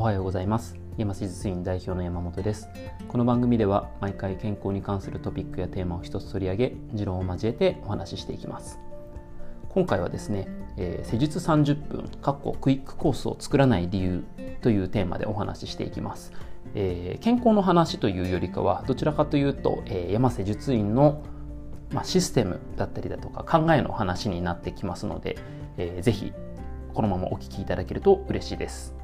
おはようございます。山施術院代表の山本です。この番組では毎回健康に関するトピックやテーマを一つ取り上げ持論を交えてお話ししていきます。今回はですね、えー、施術30分かっこクイックコースを作らない理由というテーマでお話ししていきます。えー、健康の話というよりかはどちらかというと、えー、山瀬術院の、まあ、システムだったりだとか考えの話になってきますので、えー、ぜひこのままお聞きいただけると嬉しいです。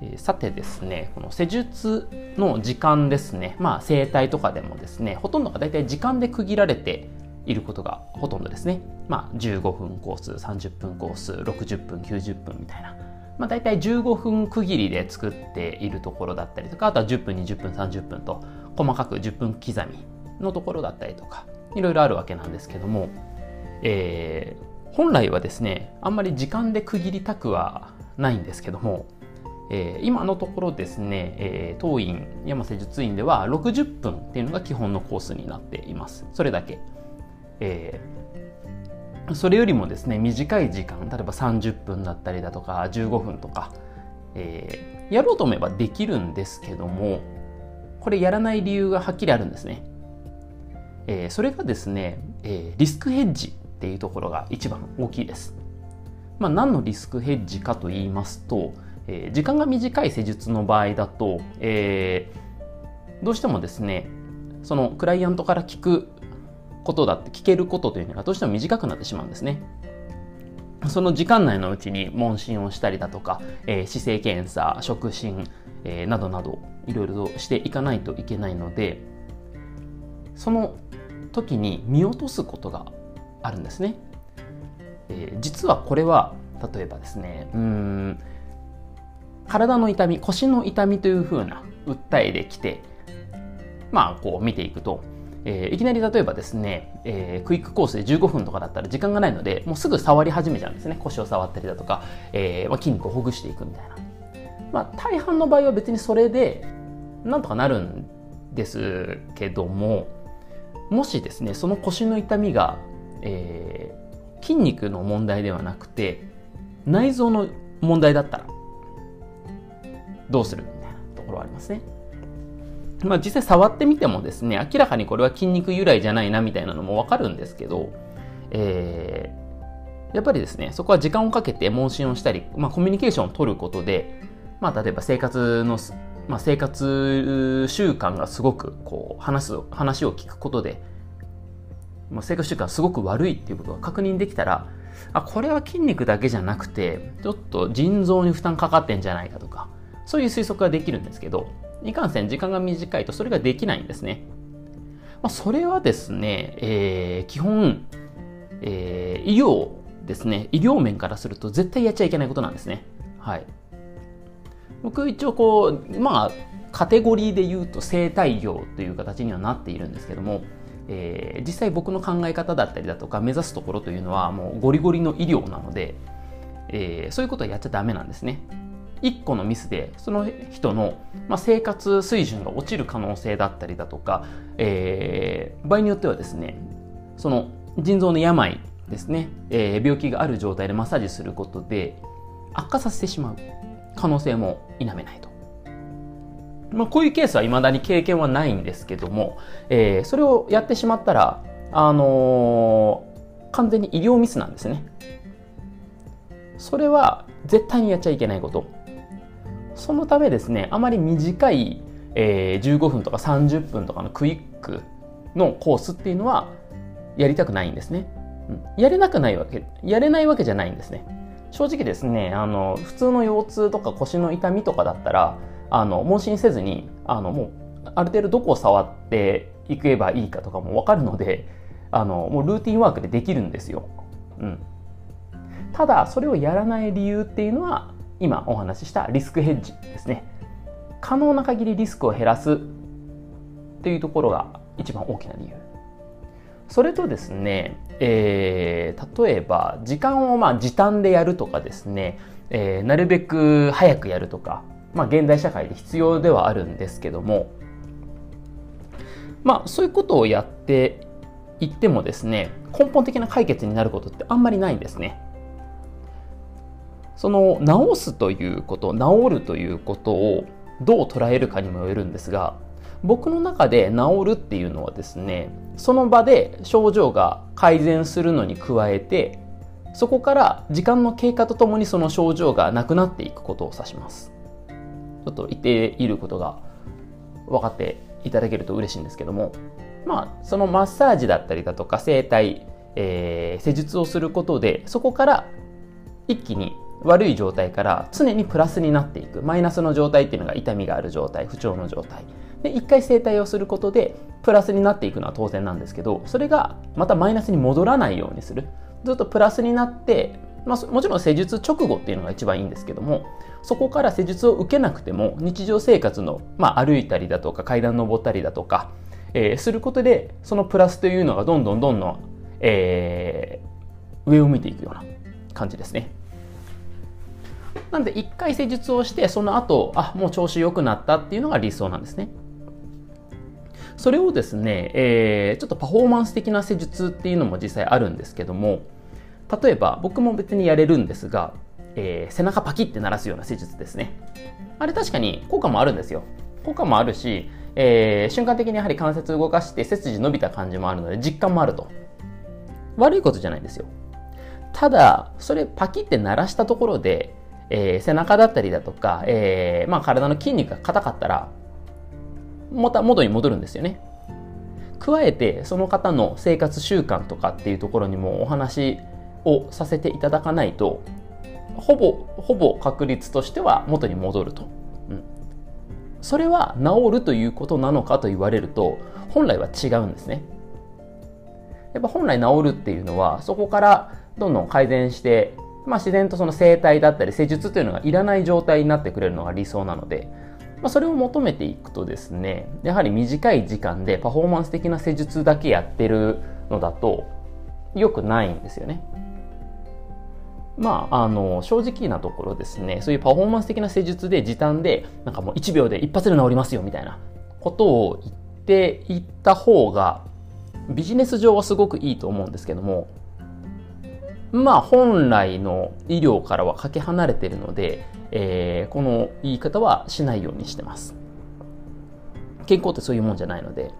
えさてですね、この施術の時間ですね、まあ整体とかでもですね、ほとんどが大体時間で区切られていることがほとんどですね。まあ15分コース、30分コース、60分、90分みたいな。まあ大体15分区切りで作っているところだったりとか、あとは10分、20分、30分と細かく10分刻みのところだったりとか、いろいろあるわけなんですけども、えー、本来はですね、あんまり時間で区切りたくはないんですけども、えー、今のところですね、えー、当院山瀬術院では60分っていうのが基本のコースになっています。それだけ、えー、それよりもですね短い時間例えば30分だったりだとか15分とか、えー、やろうと思えばできるんですけどもこれやらない理由がはっきりあるんですね、えー、それがですね、えー、リスクヘッジっていうところが一番大きいです。まあ、何のリスクヘッジかと言いますと、えー、時間が短い施術の場合だと、えー、どうしてもですねそのクライアントから聞くことだって聞けることというのがどうしても短くなってしまうんですね。その時間内のうちに問診をしたりだとか、えー、姿勢検査、触診、えー、などなどいろいろとしていかないといけないのでその時に見落とすことがあるんですね。えー、実はこれは例えばですねうん体の痛み腰の痛みというふうな訴えできてまあこう見ていくと、えー、いきなり例えばですね、えー、クイックコースで15分とかだったら時間がないのでもうすぐ触り始めちゃうんですね。腰を触ったりだとか、えーまあ、筋肉をほぐしていくみたいな、まあ、大半の場合は別にそれでなんとかなるんですけどももしですねその腰の痛みが、えー、筋肉の問題ではなくて内臓の問題だったらどうする？みたいなところはありますね。まあ実際触ってみてもですね、明らかにこれは筋肉由来じゃないなみたいなのもわかるんですけど、えー、やっぱりですね、そこは時間をかけて問診をしたり、まあコミュニケーションを取ることで、まあ例えば生活の、まあ、生活習慣がすごくこう話す、話を聞くことで、まあ、生活習慣すごく悪いっていうことが確認できたら、あ、これは筋肉だけじゃなくて、ちょっと腎臓に負担かかってんじゃないかと、そういう推測ができるんですけど、いかんせん時間が短いとそれができないんですね。まあ、それはですね、えー、基本、えー、医療ですね、医療面からすると絶対やっちゃいけないことなんですね。はい。僕一応こう、まあ、カテゴリーで言うと生態業という形にはなっているんですけども、えー、実際僕の考え方だったりだとか目指すところというのはもうゴリゴリの医療なので、えー、そういうことはやっちゃダメなんですね。1個のミスでその人の、まあ、生活水準が落ちる可能性だったりだとか、えー、場合によってはですねその腎臓の病ですね、えー、病気がある状態でマッサージすることで悪化させてしまう可能性も否めないと。まあ、こういうケースは未だに経験はないんですけども、えー、それをやってしまったら、あのー、完全に医療ミスなんですね。それは絶対にやっちゃいけないこと。そのためですね、あまり短い、えー、15分とか30分とかのクイックのコースっていうのはやりたくないんですね。うん、やれなくないわけ、やれないわけじゃないんですね。正直ですね、あの、普通の腰痛とか腰の痛みとかだったら、あの、問診せずに、あの、もう、ある程度どこを触っていけばいいかとかもわかるので、あの、もうルーティンワークでできるんですよ。うん。ただ、それをやらない理由っていうのは、今お話ししたリスクヘッジですね。可能な限りリスクを減らすっていうところが一番大きな理由。それとですね、えー、例えば時間をまあ時短でやるとかですね、えー、なるべく早くやるとか、まあ、現代社会で必要ではあるんですけどもまあそういうことをやっていってもですね根本的な解決になることってあんまりないんですね。その治すということ治るということをどう捉えるかにもよるんですが僕の中で治るっていうのはですねその場で症状が改善するのに加えてそこから時間の経過とともにその症状がなくなっていくことを指します。ちょっと言っていることが分かっていただけると嬉しいんですけどもまあそのマッサージだったりだとか整体、えー、施術をすることでそこから一気に悪い状態から常にプラスになっていく。マイナスの状態っていうのが痛みがある状態不調の状態。で一回整体をすることでプラスになっていくのは当然なんですけどそれがまたマイナスに戻らないようにする。ずっとプラスになって、まあ、もちろん施術直後っていうのが一番いいんですけどもそこから施術を受けなくても日常生活の、まあ、歩いたりだとか階段登ったりだとか、えー、することでそのプラスというのがどんどんどんどん、えー、上を向いていくような感じですね。なんで一回施術をしてその後あもう調子良くなったっていうのが理想なんですね。それをですね、えー、ちょっとパフォーマンス的な施術っていうのも実際あるんですけども例えば僕も別にやれるんですが、えー、背中パキって鳴らすような施術ですね。あれ確かに効果もあるんですよ。効果もあるし、えー、瞬間的にやはり関節動かして背筋伸びた感じもあるので実感もあると。悪いことじゃないんですよ。ただそれパキって鳴らしたところでえー、背中だったりだとか、えーまあ、体の筋肉が硬かったらまた元に戻るんですよね。加えてその方の生活習慣とかっていうところにもお話をさせていただかないとほぼほぼ確率としては元に戻ると、うん、それは治るということなのかと言われると本来は違うんですね。やっぱ本来治るっていうのはそこからどんどん改善してまあ、自然とその整体だったり施術というのがいらない状態になってくれるのが理想なので、まあ、それを求めていくとですねやはり短い時間でパフォーマンス的な施術だけやってるのだと良くないんですよね。まあ、あの正直なところですねそういうパフォーマンス的な施術で時短でなんかもう1秒で一発で治りますよみたいなことを言っていった方がビジネス上はすごくいいと思うんですけどもまあ本来の医療からはかけ離れているので、えー、この言い方はしないようにしてます。健康ってそういうもんじゃないので。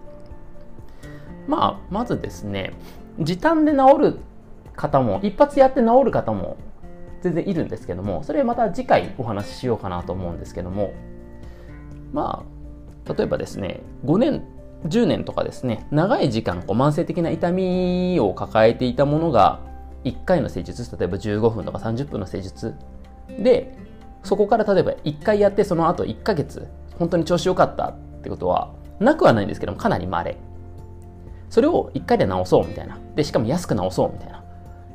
まあ、まずですね、時短で治る方も、一発やって治る方も全然いるんですけども、それまた次回お話ししようかなと思うんですけども、まあ、例えばですね、5年、10年とかですね、長い時間こう慢性的な痛みを抱えていたものが、1回の施術例えば15分とか30分の施術。でそこから例えば1回やってその後1ヶ月本当に調子良かったってことはなくはないんですけどもかなり稀。それを1回で治そうみたいな。でしかも安く治そうみたいな、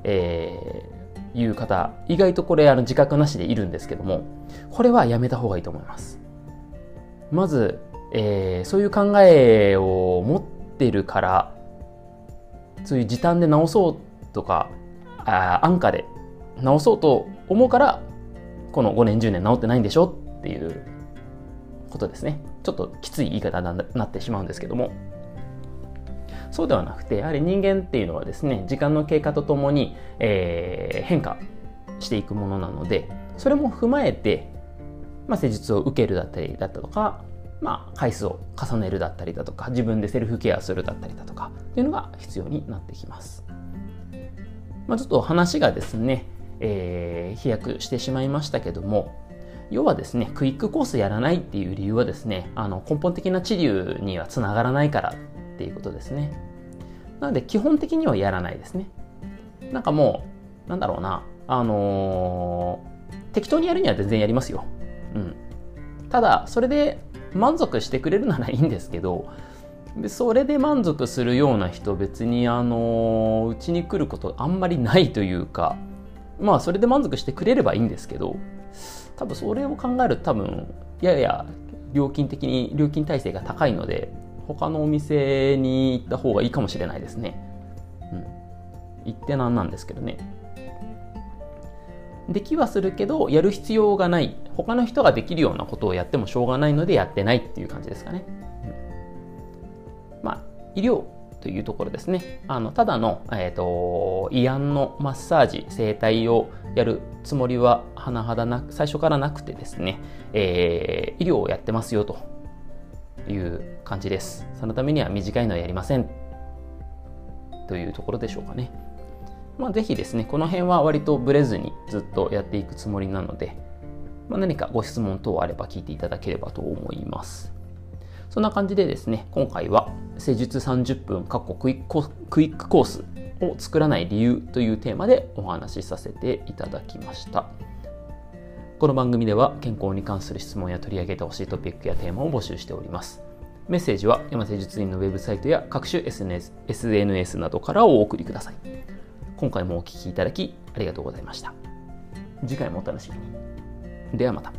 えー、いう方意外とこれあの自覚なしでいるんですけどもこれはやめた方がいいと思います。まず、えー、そういう考えを持ってるからそういう時短で治そうとかあ安価で直そうと思うからこの5年10年治ってないんでしょっていうことですねちょっときつい言い方になってしまうんですけどもそうではなくてやはり人間っていうのはですね時間の経過とともに、えー、変化していくものなのでそれも踏まえて、まあ、施術を受けるだったりだったとか、まあ、回数を重ねるだったりだとか自分でセルフケアするだったりだとかっていうのが必要になってきます。まあ、ちょっと話がですね、えー、飛躍してしまいましたけども、要はですね、クイックコースやらないっていう理由はですね、あの根本的な治療にはつながらないからっていうことですね。なので、基本的にはやらないですね。なんかもう、なんだろうな、あのー、適当にやるには全然やりますよ。うん。ただ、それで満足してくれるならいいんですけど、でそれで満足するような人別にあのうちに来ることあんまりないというかまあそれで満足してくれればいいんですけど多分それを考えると多分やや料金的に料金体制が高いので他のお店に行った方がいいかもしれないですね。うん、行ってなんなんですけどね。できはするけどやる必要がない他の人ができるようなことをやってもしょうがないのでやってないっていう感じですかね。ま医療というところですね。あのただの、えーと、慰安のマッサージ、整体を、やるつもりは甚だなく最初からなくてですね、えー、医療をやってますよという感じです。そのためには短いのはやりませんというところでしょうかね。まあ、ぜひですね、この辺は割とブレずにずっとやっていくつもりなので、まあ、何かご質問等あれば聞いていただければと思います。そんな感じでですね、今回は施術30分、かっこクイッククイックコースを作らない理由というテーマでお話しさせていただきました。この番組では健康に関する質問や取り上げてほしいトピックやテーマを募集しております。メッセージは山施術院のウェブサイトや各種 SNS, SNS などからお送りください。今回もお聴きいただきありがとうございました。次回もお楽しみに。ではまた。